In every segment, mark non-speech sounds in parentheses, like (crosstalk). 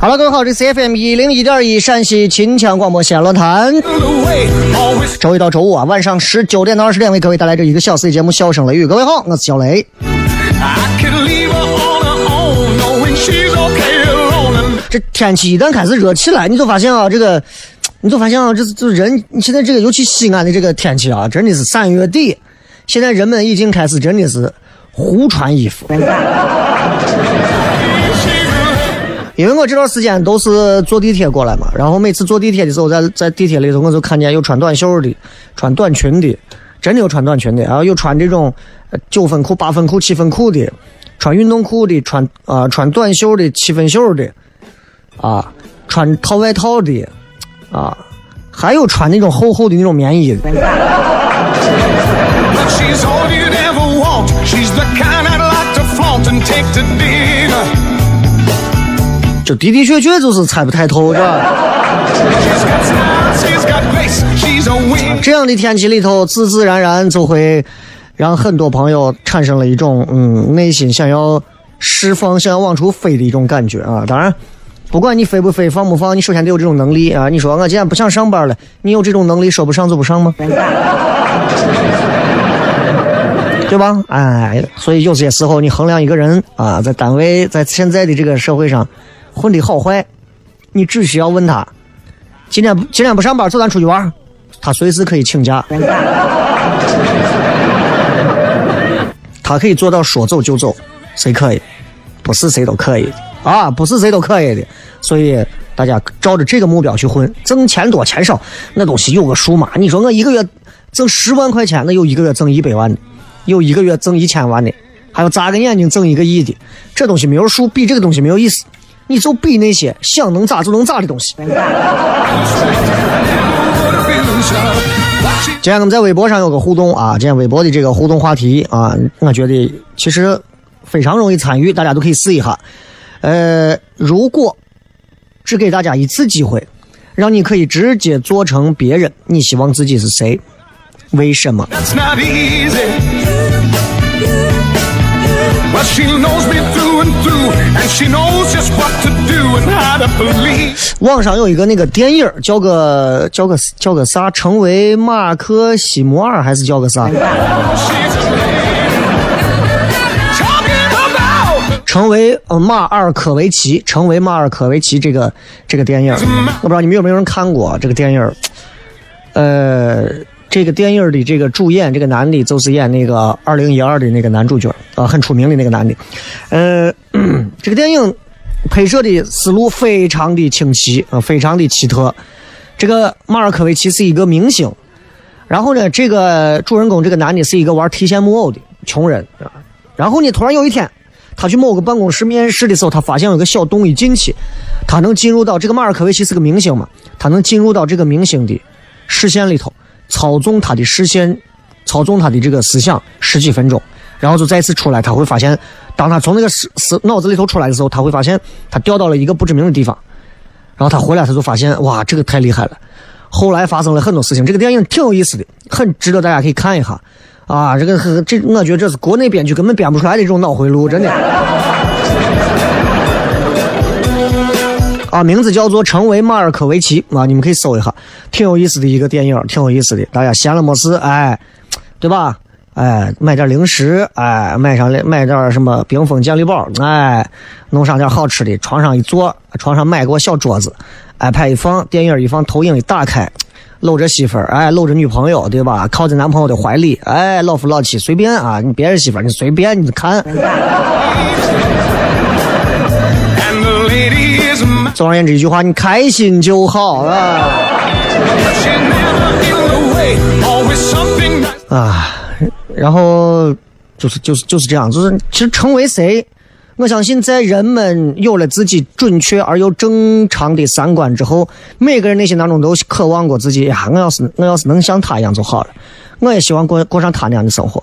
好了，各位好，这是 CFM 一零一点一陕西秦腔广播西安论坛。周一到周五啊，晚上十九点到二十点为各位带来这一个小时的节目《笑声雷雨》。各位好，我是小雷。这天气一旦开始热起来，你就发现啊，这个，你就发现啊，这这人现在这个，尤其西安的这个天气啊，真的是三月底，现在人们已经开始真的是胡穿衣服。因为我这段时间都是坐地铁过来嘛，然后每次坐地铁的时候，在在地铁里头，我就看见有穿短袖的，穿短裙的，真的有穿短裙的，然后有穿这种九分裤、八分裤、七分裤的，穿运动裤的，穿啊、穿短袖的、七分袖的，啊，穿套外套的，啊，还有穿那种厚厚的那种棉衣的。就的的确确就是猜不太透，是吧？这样的天气里头，自自然然就会让很多朋友产生了一种嗯内心想要释放、想要往出飞的一种感觉啊。当然，不管你飞不飞、放不放，你首先得有这种能力啊。你说我今天不想上班了，你有这种能力，说不上就不上吗？对吧？哎，所以有些时候你衡量一个人啊，在单位，在现在的这个社会上混的好坏，你只需要问他，今天今天不上班，走咱出去玩，他随时可以请假，他可以做到说走就走，谁可以？不是谁都可以啊，不是谁都可以的。所以大家照着这个目标去混，挣钱多钱少那东西有个数嘛。你说我一个月挣十万块钱，那有一个月挣一百万的，有一个月挣一千万的，还有眨个眼睛挣一个亿的，这东西没有数，比这个东西没有意思。你就比那些想能咋就能咋的东西。今天我们在微博上有个互动啊，今天微博的这个互动话题啊，我觉得其实非常容易参与，大家都可以试一下。呃，如果只给大家一次机会，让你可以直接做成别人，你希望自己是谁？为什么？But she knows me through and through, and she knows just what to do and how to believe. 网上有一个那个电影儿叫个叫个叫个啥？成为马克西摩尔还是叫个啥成为呃马尔科维奇，成为马尔科维奇这个这个电影儿，我不知道你们有没有人看过这个电影儿。呃，这个电影的这个主演，这个男的就是演那个二零一二的那个男主角啊，很出名的那个男的。呃，(clears throat) 这个电影拍摄的思路非常的清晰啊，非常的奇特。这个马尔科维奇是一个明星，然后呢，这个主人公这个男的是一个玩提线木偶的穷人啊。然后呢，突然有一天，他去某个办公室面试的时候，他发现有个小洞一进去，他能进入到这个马尔科维奇是个明星嘛，他能进入到这个明星的视线里头，操纵他的视线，操纵他的这个思想十几分钟，然后就再次出来，他会发现，当他从那个思思脑子里头出来的时候，他会发现他掉到了一个不知名的地方。然后他回来，他就发现哇，这个太厉害了。后来发生了很多事情，这个电影挺有意思的，很值得大家可以看一下。啊，这个很这我觉得这是国内编剧根本编不出来的这种脑回路，(laughs) 真的。啊，名字叫做《成为马尔科维奇》啊，你们可以搜一下，挺有意思的一个电影，挺有意思的。大家闲了没事，哎，对吧？哎，买点零食，哎，买上买点什么冰封健力宝，哎，弄上点好吃的，床上一坐，床上买个小桌子，iPad 一放，电影一放，投影一打开，搂着媳妇儿，哎，搂着女朋友，对吧？靠在男朋友的怀里，哎，老夫老妻随便啊，你别人媳妇儿你随便你看。(laughs) 总而言之一句话，你开心就好啊。啊。然后就是就是就是这样，就是其实成为谁，我相信在人们有了自己准确而又正常的三观之后，每个人内心当中都渴望过自己呀，我要是我要是能像他一样就好了，我也希望过过上他那样的生活。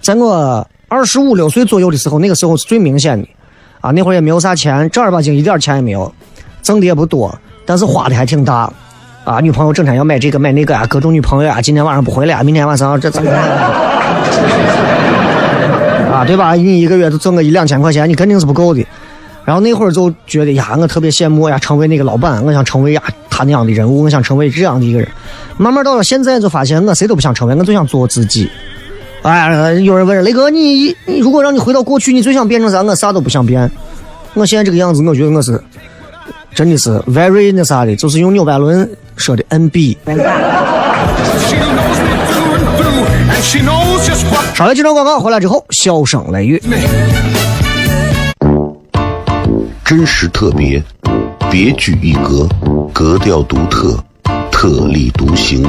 在我二十五六岁左右的时候，那个时候是最明显的啊，那会儿也没有啥钱，正儿八经一点钱也没有，挣的也不多，但是花的还挺大。啊，女朋友整天要买这个买那个啊，各种女朋友啊，今天晚上不回来，明天晚上这怎么？(laughs) 啊，对吧？你一个月就挣个一两千块钱，你肯定是不够的。然后那会儿就觉得呀，我特别羡慕呀，成为那个老板，我想成为呀他那样的人物，我想成为这样的一个人。慢慢到了现在，就发现我谁都不想成为，我就想做自己。哎，有人问雷哥，你你如果让你回到过去，你最想变成啥？我啥都不想变。我现在这个样子，我觉得我是。真的是 very 那啥的，就是用纽百伦说的 NB。稍微几段广告回来之后，笑声雷雨，真实特别，别具一格，格调独特，特立独行，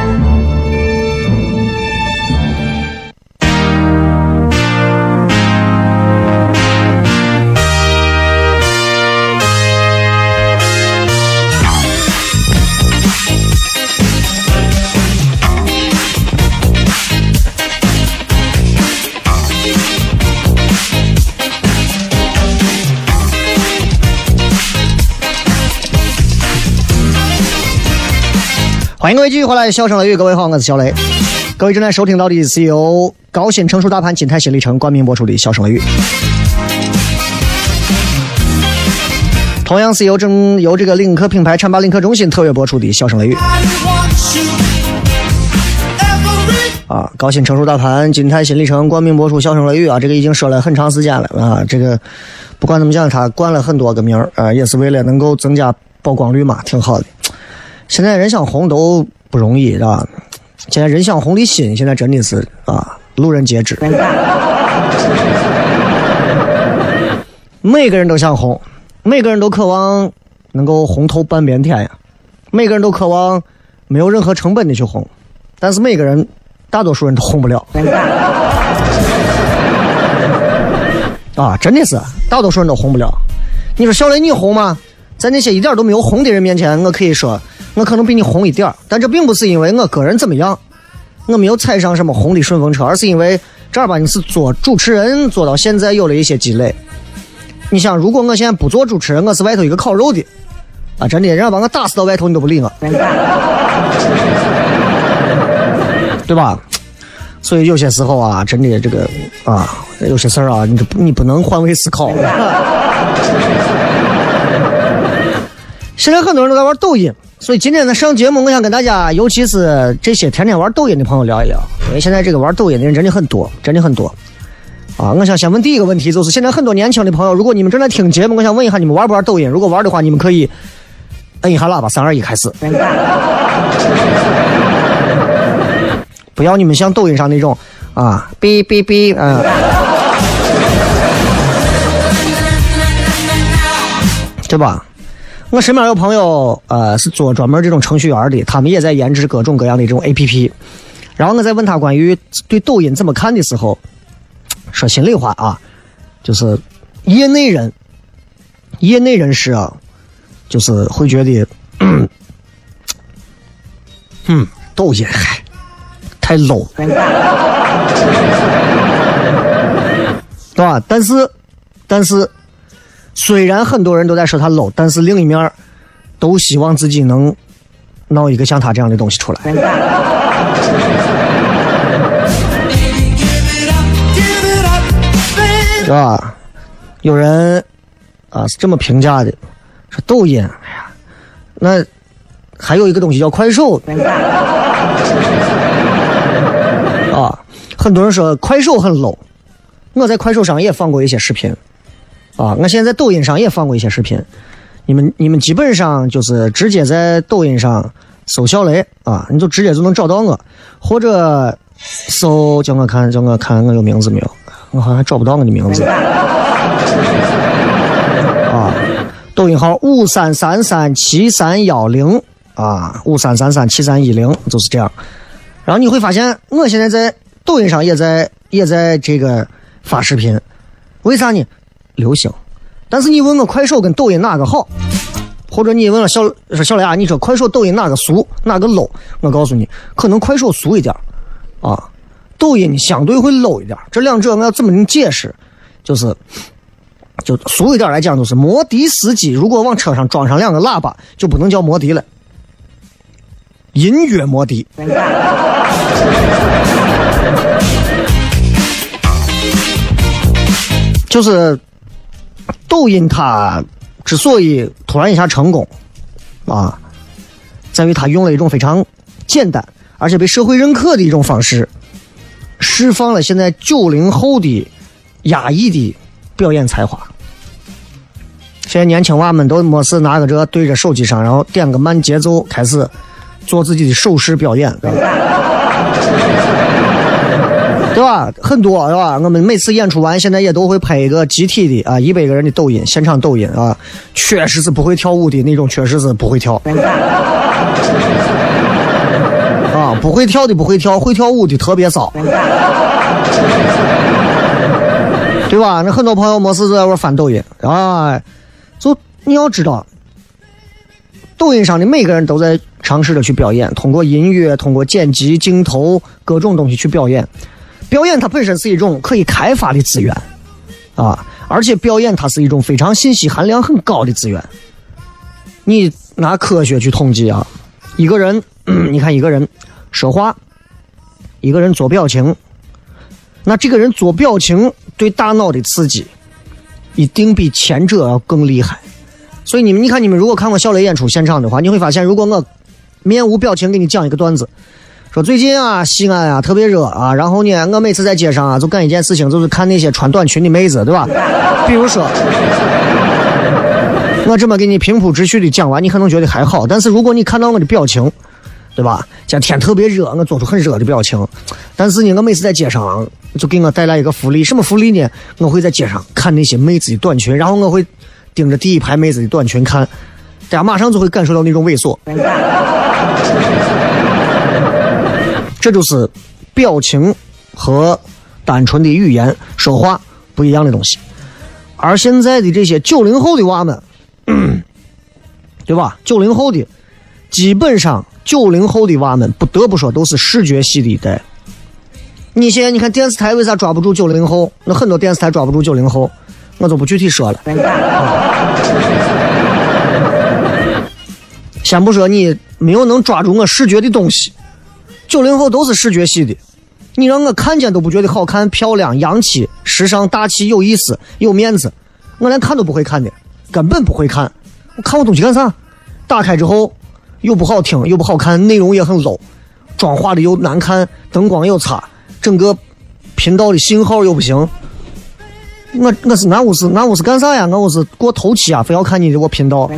欢迎各位继续回来，笑声雷雨，各位好，我是小雷。各位正在收听到的是由高新成熟大盘金泰新里程冠名播出的《笑声雷雨》，同样是由正由这个领克品牌浐灞领克中心特约播出的《笑声雷雨》。啊，高新成熟大盘金泰新里程冠名播出《笑声雷雨》啊，这个已经说了很长时间了啊。这个不管怎么讲，他冠了很多个名儿啊，也是为了能够增加曝光率嘛，挺好的。现在人想红都不容易，是吧？现在人想红的心，现在真的是啊，路人皆知。每个人都想红，每个人都渴望能够红透半边天呀，每个人都渴望没有任何成本的去红，但是每个人，大多数人都红不了。啊，真的是大多数人都红不了。你说小雷你红吗？在那些一点都没有红的人面前，我可以说我可能比你红一点儿，但这并不是因为我个人怎么样，我没有踩上什么红的顺风车，而是因为正儿八经是做主持人做到现在有了一些积累。你想，如果我现在不做主持人，我是外头一个烤肉的，啊，真的，人家把我打死到外头，你都不理我，对吧？所以有些时候啊，真的这个啊，有些事儿啊，你你不能换位思考。现在很多人都在玩抖音，所以今天呢上节目，我想跟大家，尤其是这些天天玩抖音的朋友聊一聊，因为现在这个玩抖音的人真的很多，真的很多。啊，我想先问第一个问题，就是现在很多年轻的朋友，如果你们正在听节目，我想问一下你们玩不玩抖音？如果玩的话，你们可以摁一下喇叭，三二一，开始。不要你们像抖音上那种啊，哔哔哔，嗯，对吧？我身边有朋友，呃，是做专门这种程序员的，他们也在研制各种各样的这种 A P P。然后我在问他关于对抖音怎么看的时候。说心里话啊，就是业内人、业内人士啊，就是会觉得，嗯，抖音嗨，太 low，对吧？但是，但是，虽然很多人都在说他 low，但是另一面都希望自己能闹一个像他这样的东西出来。是吧？有人啊是这么评价的，说抖音，哎呀，那还有一个东西叫快手啊。很多人说快手很 low，我在快手上也放过一些视频啊，我现在在抖音上也放过一些视频。你们你们基本上就是直接在抖音上搜小雷啊，你就直接就能找到我，或者搜叫我看叫我看我有名字没有。我好像找不到我的名字啊！抖音号五三三三七三幺零啊，五三三三七三一零就是这样。然后你会发现，我现在在抖音上也在也在这个发视频，为啥呢？流行。但是你问我快手跟抖音哪个好，或者你问了小说小雷啊，你说快手抖音哪个俗哪个 low？我告诉你，可能快手俗一点啊。抖音相对会 low 一点，这两者我要怎么能解释？就是，就俗一点来讲，就是摩的司机如果往车上装上两个喇叭，就不能叫摩的了，音乐摩的。(laughs) 就是抖音它之所以突然一下成功，啊，在于它用了一种非常简单而且被社会认可的一种方式。释放了现在九零后的压抑的表演才华。现在年轻娃们都没事拿个这对着手机上，然后点个慢节奏，开始做自己的手势表演，很多是吧？我们每次演出完，现在也都会拍一个集体的啊，一百个人的抖音，现场抖音啊，确实是不会跳舞的那种，确实是不会跳。(laughs) 啊不会跳的不会跳，会跳舞的特别少，对吧？那很多朋友没事就在玩翻抖音啊，就你要知道，抖音上的每个人都在尝试着去表演，通过音乐、通过剪辑、镜头各种东西去表演。表演它本身是一种可以开发的资源啊，而且表演它是一种非常信息含量很高的资源。你拿科学去统计啊，一个人，(clears throat) 你看一个人。说话，一个人做表情，那这个人做表情对大脑的刺激，一定比前者要更厉害。所以你们，你看你们如果看过小雷演出现场的话，你会发现，如果我面无表情给你讲一个段子，说最近啊西安啊特别热啊，然后呢我每次在街上啊就干一件事情，就是看那些穿短裙的妹子，对吧？比如说，我这么给你平铺直叙的讲完，你可能觉得还好，但是如果你看到我的表情，对吧？今天特别热，我做出很热的表情，但是呢，我每次在街上就给我带来一个福利，什么福利呢？我会在街上看那些妹子的短裙，然后我会盯着第一排妹子的短裙看，大家马上就会感受到那种猥琐。(laughs) 这就是表情和单纯的语言说话不一样的东西。而现在的这些九零后的娃们，对吧？九零后的基本上九零后的娃们，不得不说都是视觉系的一代。你现在你看电视台为啥抓不住九零后？那很多电视台抓不住九零后，我就不具体说了。(laughs) 先不说你没有能抓住我视觉的东西，九零后都是视觉系的，你让我看见都不觉得好看、漂亮、洋气、时尚、大气、有意思、有面子，我连看都不会看的，根本不会看。我看我东西干啥？打开之后又不好听又不好看，内容也很 low，妆化的又难看，灯光又差，整个频道的信号又不行。我我是俺屋是俺屋是干啥呀？俺屋是过头期啊，非要看你的我频道。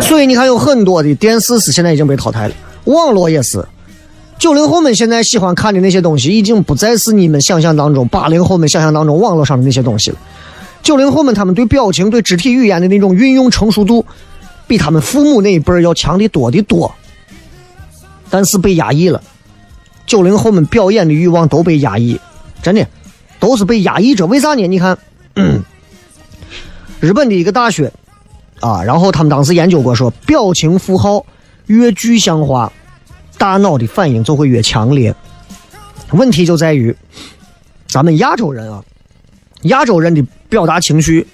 所以你看，有很多的电视是现在已经被淘汰了，网络也是。九零后们现在喜欢看的那些东西，已经不再是你们想象当中八零后们想象当中网络上的那些东西了。九零后们他们对表情、对肢体语言的那种运用成熟度，比他们父母那一辈要强的多的多。但是被压抑了，九零后们表演的欲望都被压抑，真的都是被压抑着。为啥呢？你看，日本的一个大学。啊，然后他们当时研究过，说表情符号越具象化，大脑的反应就会越强烈。问题就在于，咱们亚洲人啊，亚洲人的表达情绪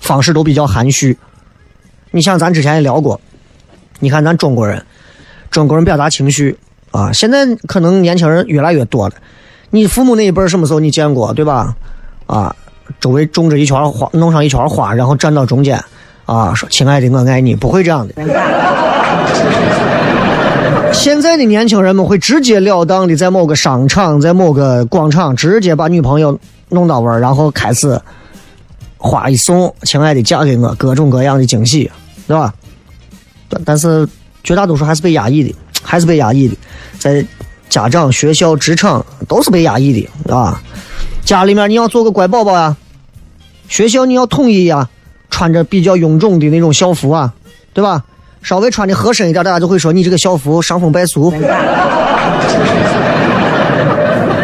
方式都比较含蓄。你像咱之前也聊过，你看咱中国人，中国人表达情绪啊，现在可能年轻人越来越多了。你父母那一辈什么时候你见过，对吧？啊，周围种着一圈花，弄上一圈花，然后站到中间。啊，说亲爱的，我爱你，不会这样的。现在的年轻人们会直截了当的在某个商场，在某个广场，直接把女朋友弄到位，然后开始花一送，亲爱的，嫁给我，各种各样的惊喜，对吧？但但是绝大多数还是被压抑的，还是被压抑的，在家长、学校、职场都是被压抑的，啊。家里面你要做个乖宝宝呀，学校你要统一呀。穿着比较臃肿的那种校服啊，对吧？稍微穿的合身一点，大家就会说你这个校服伤风败俗。(laughs)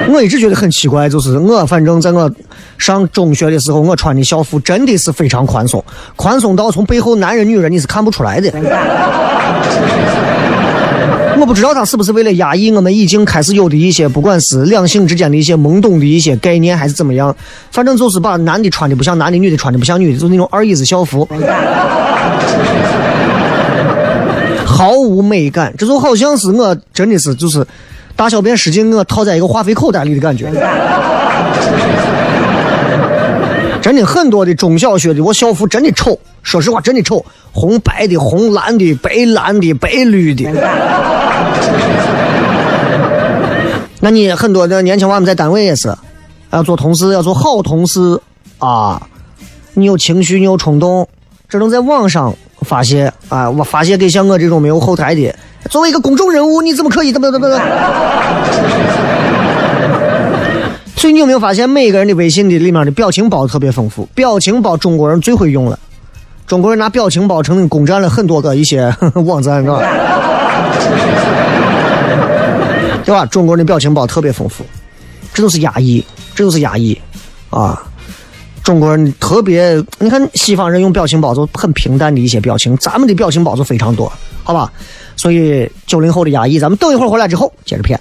我一直觉得很奇怪，就是我反正在我上中学的时候，我穿的校服真的是非常宽松，宽松到从背后男人女人你是看不出来的。我不知道他是不是为了压抑我们已经开始有的一些，不管是两性之间的一些懵懂的一些概念，还是怎么样，反正就是把男的穿的不像男的，女的穿的不像女的，就那种二意子校服，毫无美感。这就好像是我真的是就是大小便失禁，我套在一个话费口袋里的感觉。真的很多的中小学的，我校服真的丑，说实话真的丑，红白的、红蓝的、白蓝的、白绿的。(laughs) 那你很多的年轻娃们在单位也是，要做同事，要做好同事啊。你有情绪，你有冲动，只能在网上发泄啊！我发泄给像我这种没有后台的，作为一个公众人物，你怎么可以？怎么怎么怎么？所以你有没有发现，每个人的微信的里面的表情包特别丰富？表情包中国人最会用了，中国人拿表情包成功攻占了很多个一些 (laughs) 网站，是吧？对吧？中国人的表情包特别丰富，这都是压抑，这都是压抑啊！中国人特别，你看西方人用表情包就很平淡的一些表情，咱们的表情包就非常多，好吧？所以九零后的压抑，咱们等一会儿回来之后接着骗。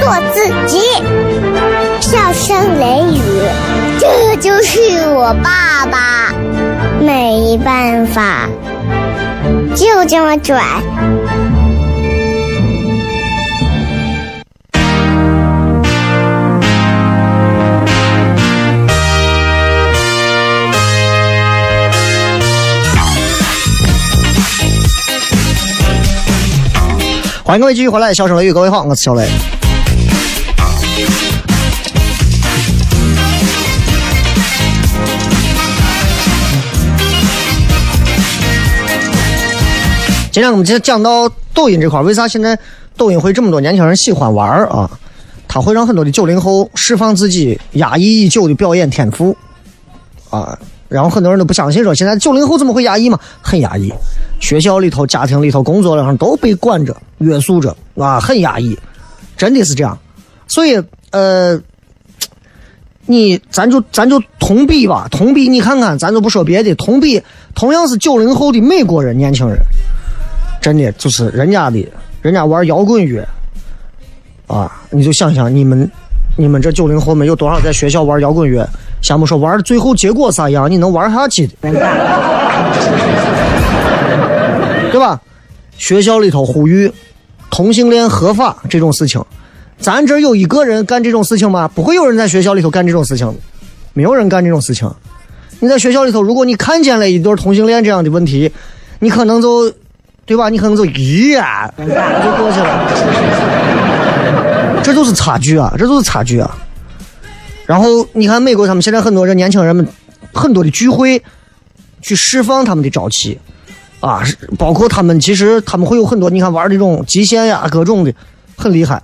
做自己。”笑声雷雨，这就是我爸爸，没办法，就这么拽。欢迎各位继续回来，笑声雷雨，各位好，我是小雷。今天我们就讲到抖音这块为啥现在抖音会这么多年轻人喜欢玩儿啊？它会让很多的九零后释放自己压抑已久的表演天赋啊。然后很多人都不相信，说现在九零后怎么会压抑嘛？很压抑，学校里头、家庭里头、工作上都被管着、约束着啊，很压抑，真的是这样。所以，呃，你咱就咱就同比吧，同比你看看，咱就不说别的，同比同样是九零后的美国人年轻人。真的就是人家的，人家玩摇滚乐，啊，你就想想你们，你们这九零后们有多少在学校玩摇滚乐？先不说玩最后结果啥样，你能玩下去的，对吧？学校里头呼吁同性恋合法这种事情，咱这有一个人干这种事情吗？不会有人在学校里头干这种事情，没有人干这种事情。你在学校里头，如果你看见了一对同性恋这样的问题，你可能就。对吧？你可能就咦呀，就过去了。这就是差距啊！这就是差距啊！然后你看美国，他们现在很多这年轻人们很多的聚会，去释放他们的朝气啊，包括他们其实他们会有很多，你看玩这种极限呀，各种的很厉害。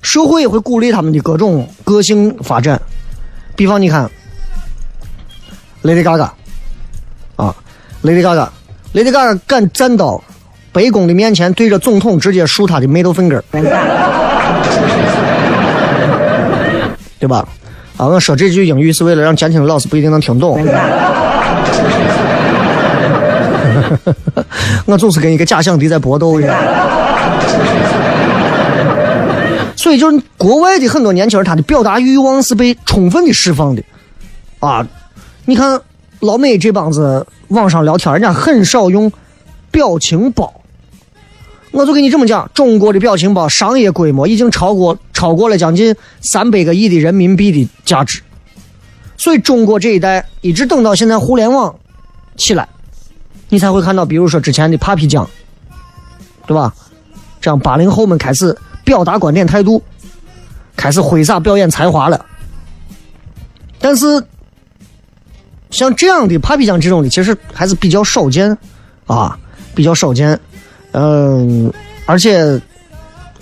社会也会鼓励他们的各种个性发展。比方你看，Lady Gaga 啊，Lady Gaga，Lady Gaga 敢站到。白宫的面前对着总统直接竖他的 middle finger，对吧？啊，我说这句英语是为了让监听的老师不一定能听懂。(laughs) 我总是跟一个假想敌在搏斗一样。所以就是国外的很多年轻人，他的表达欲望是被充分的释放的。啊，你看老美这帮子网上聊天，人家很少用表情包。我就跟你这么讲，中国的表情包商业规模已经超过超过了将近三百个亿的人民币的价值，所以中国这一代一直等到现在互联网起来，你才会看到，比如说之前的 Papi 酱，对吧？这样八零后们开始表达观点态度，开始挥洒表演才华了。但是像这样的 Papi 酱这种的，其实还是比较少见啊，比较少见。嗯，而且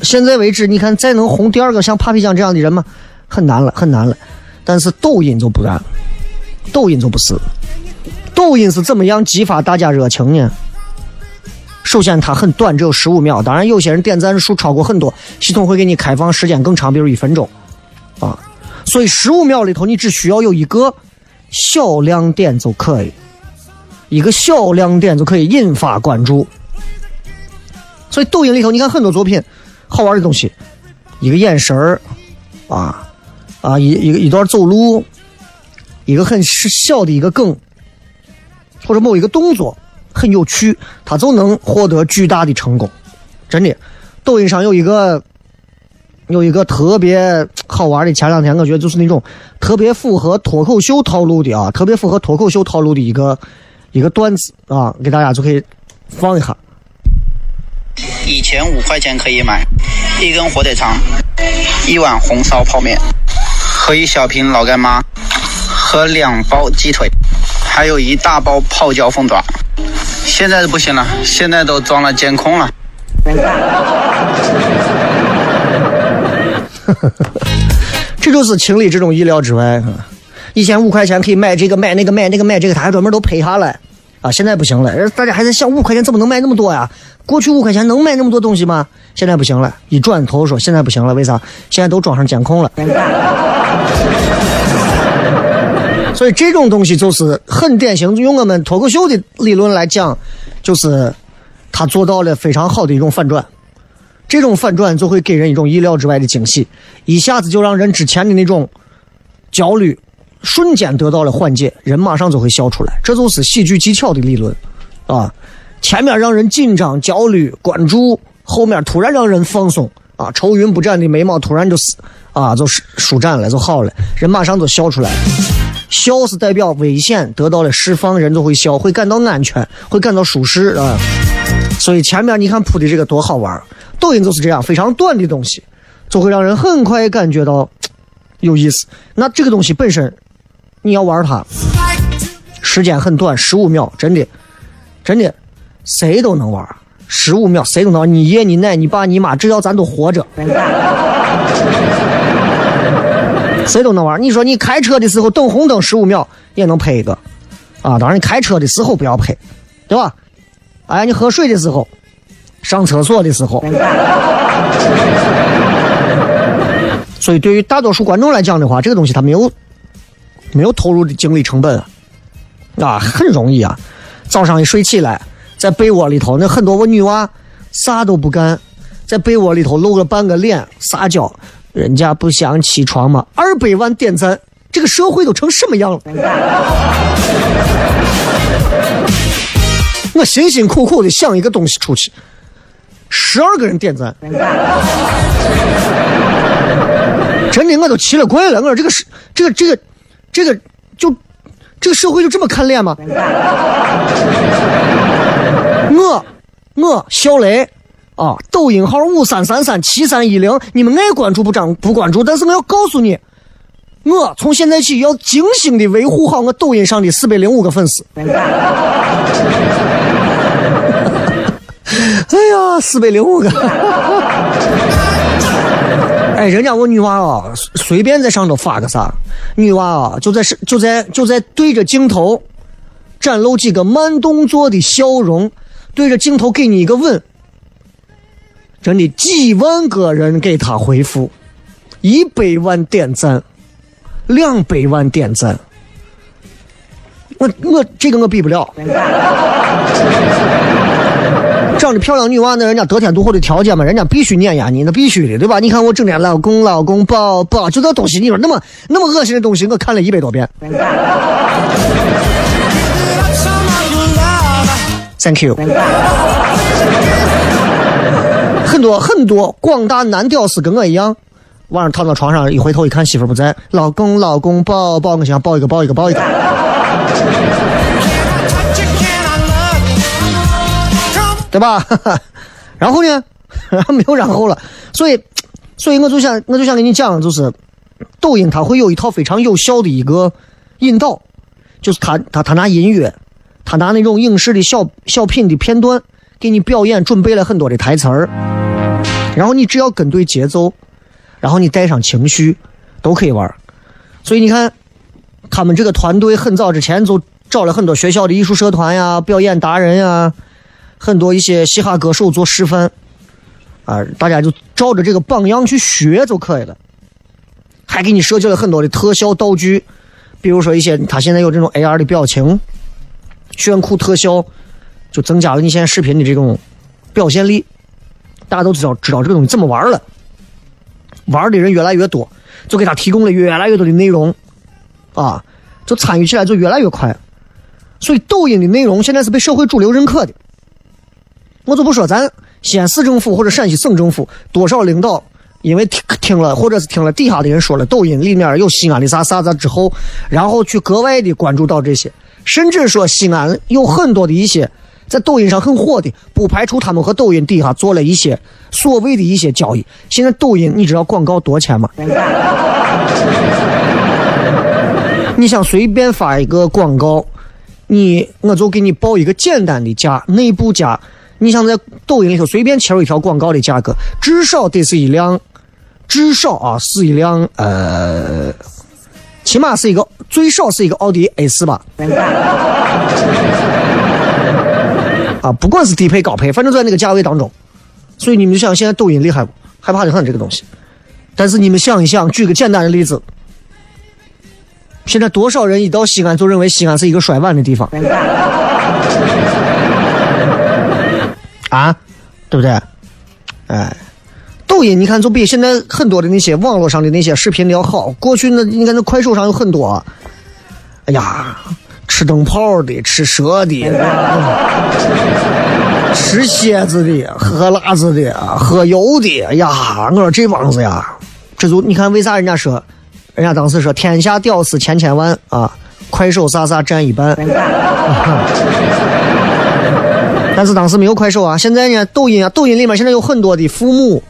现在为止，你看再能红第二个像 Papi 酱这样的人吗？很难了，很难了。但是抖音就不然，抖音就不是。抖音是怎么样激发大家热情呢？首先它很短，只有十五秒。当然，有些人点赞数超过很多，系统会给你开放时间更长，比如一分钟啊。所以十五秒里头，你只需要有一个小亮点就可以，一个小亮点就可以引发关注。所以抖音里头，你看很多作品，好玩的东西，一个眼神儿，啊啊一一个一段走路，一个很小的一个梗，或者某一个动作很有趣，它就能获得巨大的成功。真的，抖音上有一个有一个特别好玩的，前两天我觉得就是那种特别符合脱口秀套路的啊，特别符合脱口秀套路的一个一个段子啊，给大家就可以放一下。以前五块钱可以买一根火腿肠，一碗红烧泡面。和一小瓶老干妈，和两包鸡腿，还有一大包泡椒凤爪。现在不行了，现在都装了监控了。(laughs) 这就是情理之中，意料之外。以前五块钱可以买这个买那个买那个买这个，他还专门都赔下来啊！现在不行了，大家还在想五块钱怎么能买那么多呀？过去五块钱能买那么多东西吗？现在不行了，一转头说现在不行了，为啥？现在都装上监控了。(laughs) 所以这种东西就是很典型，用我们脱口秀的理论来讲，就是他做到了非常好的一种反转。这种反转就会给人一种意料之外的惊喜，一下子就让人之前的那种焦虑瞬间得到了缓解，人马上就会笑出来。这就是喜剧技巧的理论啊！前面让人紧张、焦虑、关注，后面突然让人放松啊！愁云不展的眉毛突然就是啊，就是舒展了，就好了，人马上就笑出来。笑是代表危险得到了释放，人就会笑，会感到安全，会感到舒适啊。所以前面你看铺的这个多好玩抖音就是这样，非常短的东西，就会让人很快感觉到有意思。那这个东西本身，你要玩它，时间很短，十五秒，真的，真的，谁都能玩，十五秒谁都能。你爷、你奶、你爸、你妈，只要咱都活着。谁都能玩。你说你开车的时候等红灯十五秒也能拍一个，啊，当然你开车的时候不要拍，对吧？哎，你喝水的时候，上厕所的时候。所以对于大多数观众来讲的话，这个东西他没有没有投入的精力成本啊，很容易啊。早上一睡起来，在被窝里头，那很多我女娃啥都不干，在被窝里头露个半个脸撒娇。人家不想起床吗？二百万点赞，这个社会都成什么样了？(laughs) 我辛辛苦苦的想一个东西出去，十二个人点赞，(laughs) 真的我都奇了怪了。我说这个是这个这个这个就这个社会就这么看脸吗？我我小雷。啊，抖音号五三三三七三一零，你们爱关注不张不关注，但是我要告诉你，我从现在起要精心的维护好我抖音上的四百零五个粉丝。(laughs) 哎呀，四百零五个！哎，人家我女娃啊，随便在上头发个啥，女娃啊就在是就在就在对着镜头展露几个慢动作的笑容，对着镜头给你一个吻。真的几万个人给他回复，一百万点赞，两百万点赞，我我这个我比不了。长得漂亮女娃，那人家得天独厚的条件嘛，人家必须碾压你，那必须的，对吧？你看我整天老公老公抱抱，就这东西，你说那么那么恶心的东西，我看了一百多遍。Thank you。很多很多广大男屌丝跟我一样，晚上躺到床上一回头一看媳妇不在，老公老公抱抱，我想抱一个抱一个抱一个，对吧？(laughs) 然后呢，(laughs) 没有然后了。所以，所以我就想我就想跟你讲，就是抖音它会有一套非常有效的一个引导，就是他他他拿音乐，他拿那种影视的小小品的片段给你表演，准备了很多的台词儿。然后你只要跟对节奏，然后你带上情绪，都可以玩。所以你看，他们这个团队很早之前就找了很多学校的艺术社团呀、表演达人呀，很多一些嘻哈歌手做示范，啊，大家就照着这个榜样去学就可以了。还给你设计了很多的特效道具，比如说一些他现在有这种 AR 的表情、炫酷特效，就增加了你现在视频的这种表现力。大家都知道知道这个东西怎么玩了，玩的人越来越多，就给他提供了越来越多的内容，啊，就参与起来就越来越快。所以抖音的内容现在是被社会主流认可的。我就不说咱西安市政府或者陕西省政府多少领导，因为听听了或者是听了底下的人说了抖音里面有西安的啥啥子之后，然后去格外的关注到这些，甚至说西安有很多的一些。在抖音上很火的，不排除他们和抖音底下做了一些所谓的一些交易。现在抖音你知道广告多钱吗？(laughs) 你想随便发一个广告，你我就给你报一个简单的价，内部价。你想在抖音里头随便切入一条广告的价格，至少得是一辆，至少啊是一辆呃，起码是一个最少是一个奥迪 A 四吧。啊，不管是低配高配，反正在那个价位当中。所以你们就想，现在抖音厉害不？害怕的很这个东西。但是你们想一想，举个简单的例子，现在多少人一到西安就认为西安是一个摔碗的地方？啊，对不对？哎，抖音你看就比现在很多的那些网络上的那些视频的要好。过去那你看那快手上有很多，哎呀，吃灯泡的，吃蛇的，吃蝎子的，喝辣子的，喝油的。哎呀，我说这帮子呀，这就你看为啥人家说，人家当时说天下屌丝千千万啊，快手啥啥占一半。(laughs) 但是当时没有快手啊，现在呢，抖音啊，抖音里面现在有很多的父母、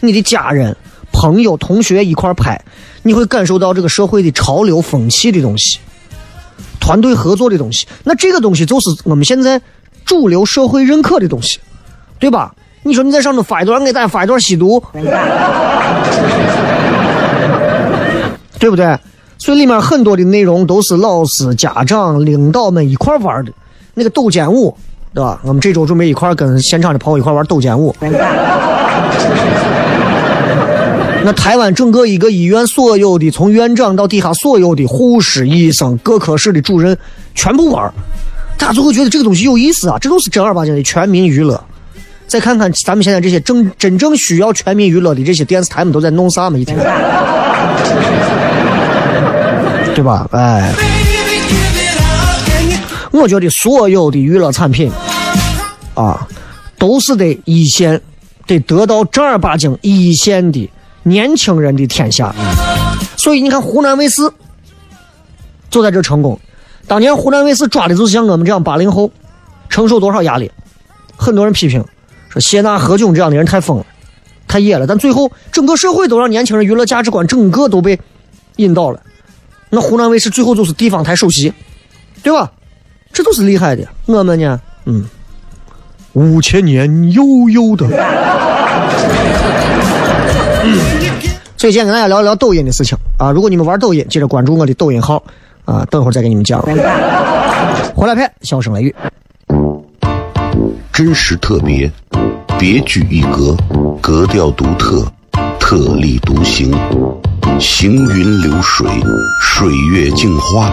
你的家人、朋友、同学一块拍，你会感受到这个社会的潮流风气的东西，团队合作的东西。那这个东西就是我们现在主流社会认可的东西，对吧？你说你在上头发一段，给大家发一段吸毒，对不对？所以里面很多的内容都是老师、家长、领导们一块玩的，那个抖肩舞。对吧？我们这周准备一块跟现场的朋友一块玩抖肩舞。那台湾整个一个医院所有的，从院长到底下所有的护士、医生、各科室的主任，全部玩大家就会觉得这个东西有意思啊！这都是正儿八经的全民娱乐。再看看咱们现在这些正真正需要全民娱乐的这些电视台们都在弄啥嘛？一天，对吧？哎。我觉得所有的娱乐产品，啊，都是得一线，得得到正儿八经一线的年轻人的天下。所以你看湖南卫视就在这成功。当年湖南卫视抓的就是像我们这样八零后，承受多少压力？很多人批评说谢娜、何炅这样的人太疯了，太野了。但最后整个社会都让年轻人娱乐价值观整个都被引导了。那湖南卫视最后就是地方台首席，对吧？这都是厉害的，我们呢，嗯，五千年悠悠的。所以今天跟大家聊一聊抖音的事情啊。如果你们玩抖音，记得关注我的抖音号啊。等会儿再给你们讲。回来片，笑声雷雨，真实特别，别具一格，格调独特，特立独行，行云流水，水月镜花。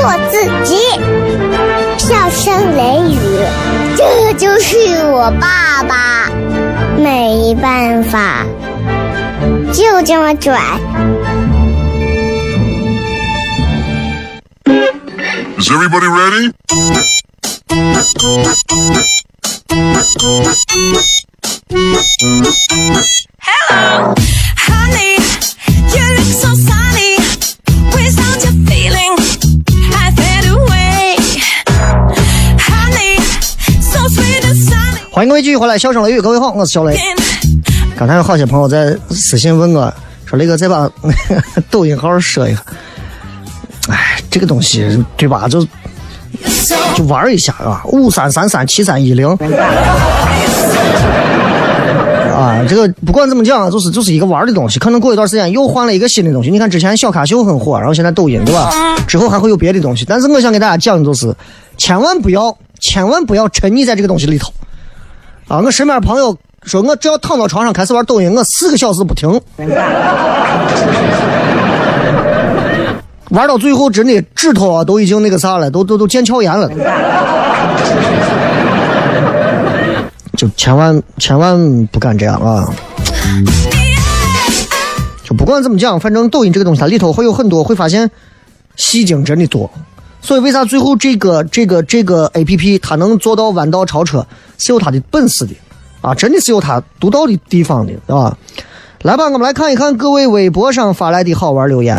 做自己。”笑声雷雨，这就是我爸爸，没办法，就这么拽。Is everybody ready? Hello, honey, you look so sunny. 欢迎各位继续回来，笑声雷雨，各位好，我是小雷。刚才有好些朋友在私信问我，说雷哥再把 (laughs) 抖音号说一下。哎，这个东西对吧？就就玩一下啊，五三三三七三一零。(laughs) 啊，这个不管怎么讲，就是就是一个玩的东西，可能过一段时间又换了一个新的东西。你看之前小咖秀很火，然后现在抖音对吧？之后还会有别的东西。但是我想给大家讲的就是，千万不要，千万不要沉溺在这个东西里头。啊，我身边朋友说我只要躺到床上开始玩抖音，我四个小时不停。玩到最后，真的指头啊都已经那个啥了，都都都腱鞘炎了。就千万千万不敢这样啊！就不管怎么讲，反正抖音这个东西，它里头会有很多，会发现戏精真的多。所以为啥最后这个这个这个 A P P 它能做到弯道超车，是有它的本事的啊！真的是有它独到的地方的，对吧？来吧，我们来看一看各位微博上发来的好玩留言。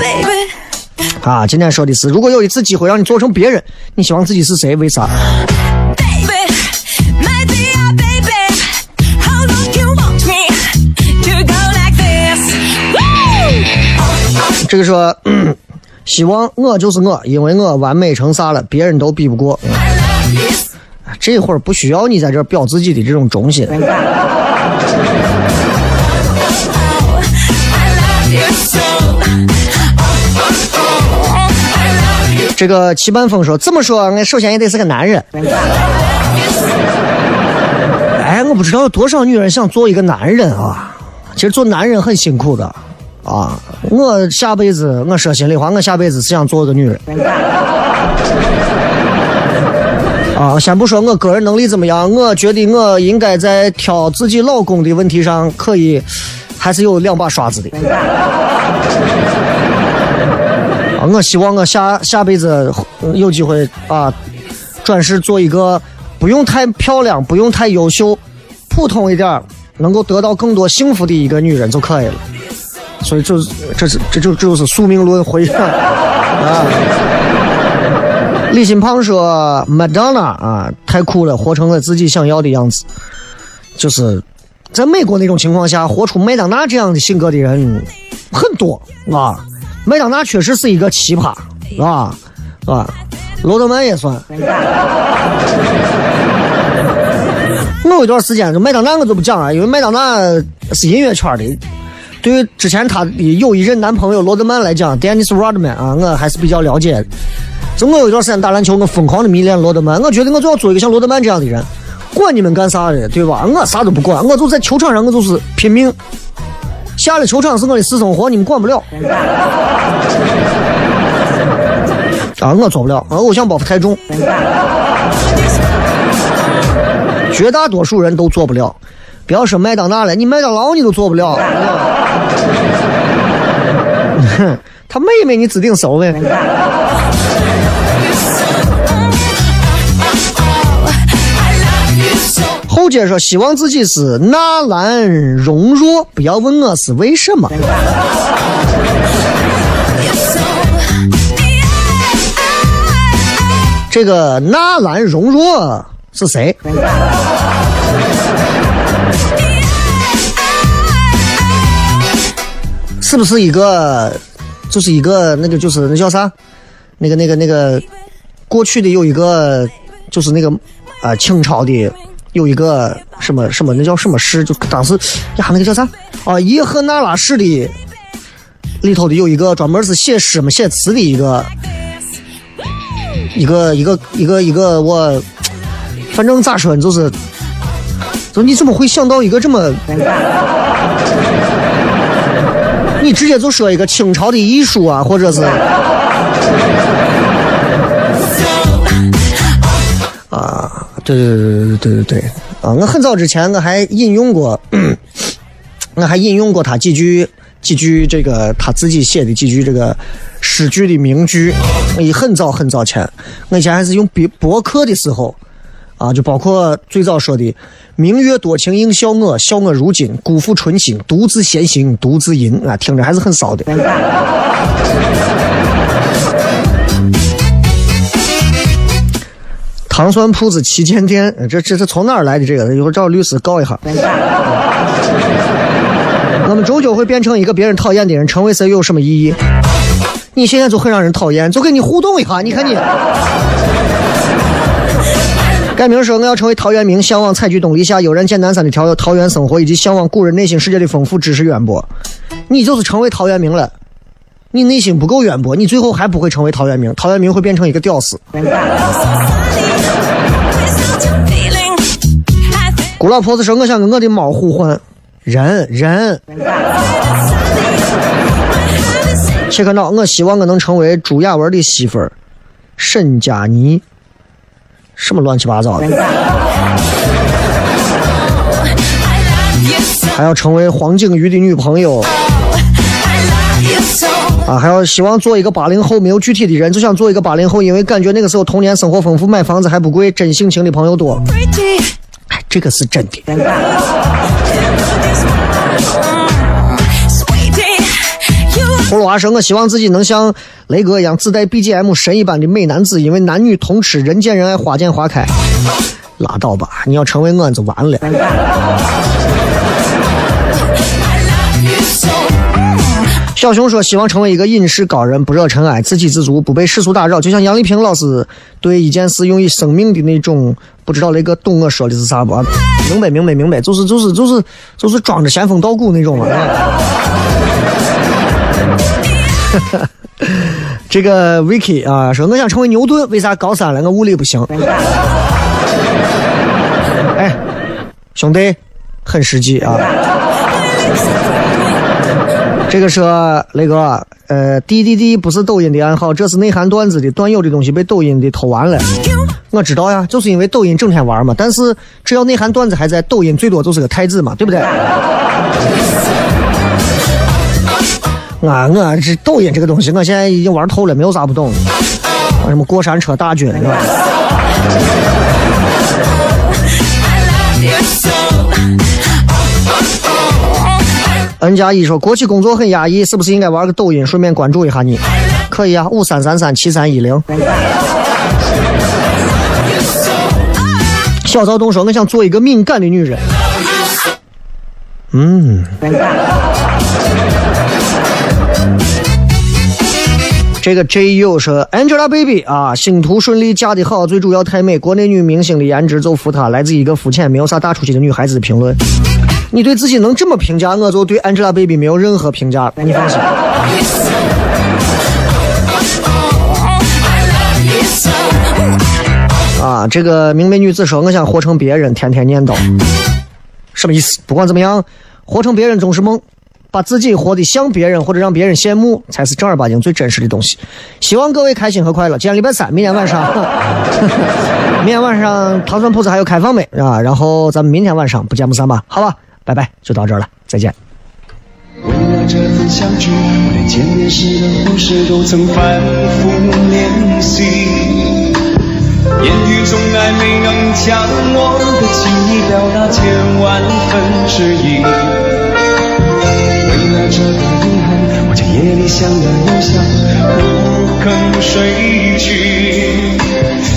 啊，今天说的是，如果有一次机会让你做成别人，你希望自己是谁？为啥？这个说，(clears throat) 希望我就是我，因为我完美成啥了，别人都比不过。这会儿不需要你在这儿表自己的这种忠心。这个齐半风说，这么说，我首先也得是个男人。哎，我不知道有多少女人想做一个男人啊。其实做男人很辛苦的啊。我下辈子，我说心里话，我下辈子是想做个女人。啊，先不说我个人能力怎么样，我觉得我应该在挑自己老公的问题上，可以还是有两把刷子的。啊，我希望我下下辈子有机会啊，转世做一个不用太漂亮、不用太优秀、普通一点，能够得到更多幸福的一个女人就可以了。所以就是这是这就这就是宿命论回啊。李新胖说：“麦当娜啊，太酷了，活成了自己想要的样子。就是在美国那种情况下，活出麦当娜这样的性格的人很多啊。麦当娜确实是一个奇葩啊啊，罗德曼也算。(laughs) 我有一段时间，就麦当娜我就不讲了，因为麦当娜是音乐圈的。对于之前她的有一任男朋友罗德曼来讲，Dennis Rodman 啊，我还是比较了解。就我有一段时间打篮球，我疯狂的迷恋罗德曼，我觉得我就要做一个像罗德曼这样的人，管你们干啥的，对吧？我啥都不管，我就在球场上，我就是拼命。下了球场是我的私生活，你们管不了。啊，我做不了，我偶像包袱太重，绝大多数人都做不了。不要说麦当娜了，你麦当劳你都做不了。哼，(laughs) 他妹妹你指定熟呗。So. 后街说希望自己是纳兰容若，不要问我是为什么。这个纳兰容若是谁？是不是一个，就是一个那个就是那叫啥？那个那个那个，过去的有一个就是那个啊、清朝的有一个什么什么那叫什么诗？就当时呀那个叫啥？啊，叶赫那拉氏的里头的有一个专门是写诗嘛写词的一个一个一个一个一个我，反正咋说呢，就是，就你怎么会想到一个这么？你直接就说一个清朝的艺术啊，或者是对对对对对对对啊！我很早之前我还引用过，(clears throat) 我还引用过他几句几句这个他自己写的几句这个诗句的名句。以很早很早前，我以前还是用博博客的时候啊，就包括最早说的“明月多情应笑我，笑我如今辜负春心，独自闲行独自吟”啊，听着还是很骚的。(laughs) 糖酸铺子旗舰店，这这是从哪儿来的？这个一会儿找律师告一下。我们终究会变成一个别人讨厌的人，成为谁又有什么意义？你现在就很让人讨厌，就跟你互动一下，你看你。(laughs) 改名说我要成为陶渊明，向往采菊东篱下，悠然见南山的桃桃源生活，以及向往古人内心世界的丰富知识渊博。你就是成为陶渊明了，你内心不够渊博，你最后还不会成为陶渊明，陶渊明会变成一个屌丝。姑老婆子说：“我想跟我的猫互换，人人。”切克闹，我希望我能成为朱亚文的媳妇儿，沈佳妮。什么乱七八糟的？还要成为黄景瑜的女朋友啊！还要希望做一个八零后，没有具体的人，就想做一个八零后，因为感觉那个时候童年生活丰富，买房子还不贵，真性情的朋友多。哎，这个是真的。葫芦娃说：“我希望自己能像雷哥一样自带 BGM 神一般的美男子，因为男女通吃，人见人爱，花见花开。”拉倒吧，你要成为我就完了。小熊说：“希望成为一个隐士高人，不惹尘埃，自给自足，不被世俗打扰。就像杨丽萍老师对一件事用以生命的那种，不知道雷哥懂我说的是啥不？明白，明白，明白，就是就是就是就是装着仙风道骨那种嘛。(laughs) ”这个 Vicky 啊，说我想成为牛顿，为啥高三了我物理不行？哎，兄弟，很实际啊。这个说那个呃，D D D 不是抖音的暗号，这是内涵段子的，段友的东西被抖音的偷完了。我知道呀，就是因为抖音整天玩嘛。但是只要内涵段子还在，抖音最多就是个太子嘛，对不对？啊，我这抖音这个东西，我现在已经玩透了，没有啥不懂。什么过山车大军是吧？N 加一说国企工作很压抑，是不是应该玩个抖音，顺便关注一下你？可以啊，五三三三七三一零。小躁动说：“我想做一个敏感的女人。”嗯。这个 J U 说 Angelababy 啊，星途顺利，嫁得好，最主要太美。国内女明星的颜值就服她。来自一个肤浅、没有啥大出息的女孩子的评论。你对自己能这么评价，我就对 Angelababy 没有任何评价。你放心。啊，这个明媚女子说：“我想活成别人，天天念叨。”什么意思？不管怎么样，活成别人总是梦。把自己活得像别人，或者让别人羡慕，才是正儿八经最真实的东西。希望各位开心和快乐。今天礼拜三，明天晚上，(laughs) 明天晚上糖蒜铺子还有开放没啊？然后咱们明天晚上不见不散吧？好吧，拜拜，就到这儿了，再见。为了这份相聚，我连见面时的故事都曾反复练习。言语从来没能将我的情意表达千万分之一。为了这个遗憾，我将夜里想的又想，不肯睡去。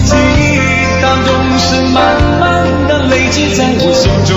记忆当中是慢慢的累积在我心中，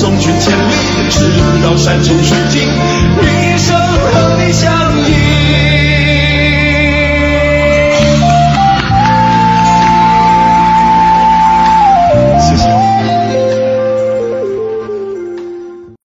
送君千里直到山穷水尽。一生和你相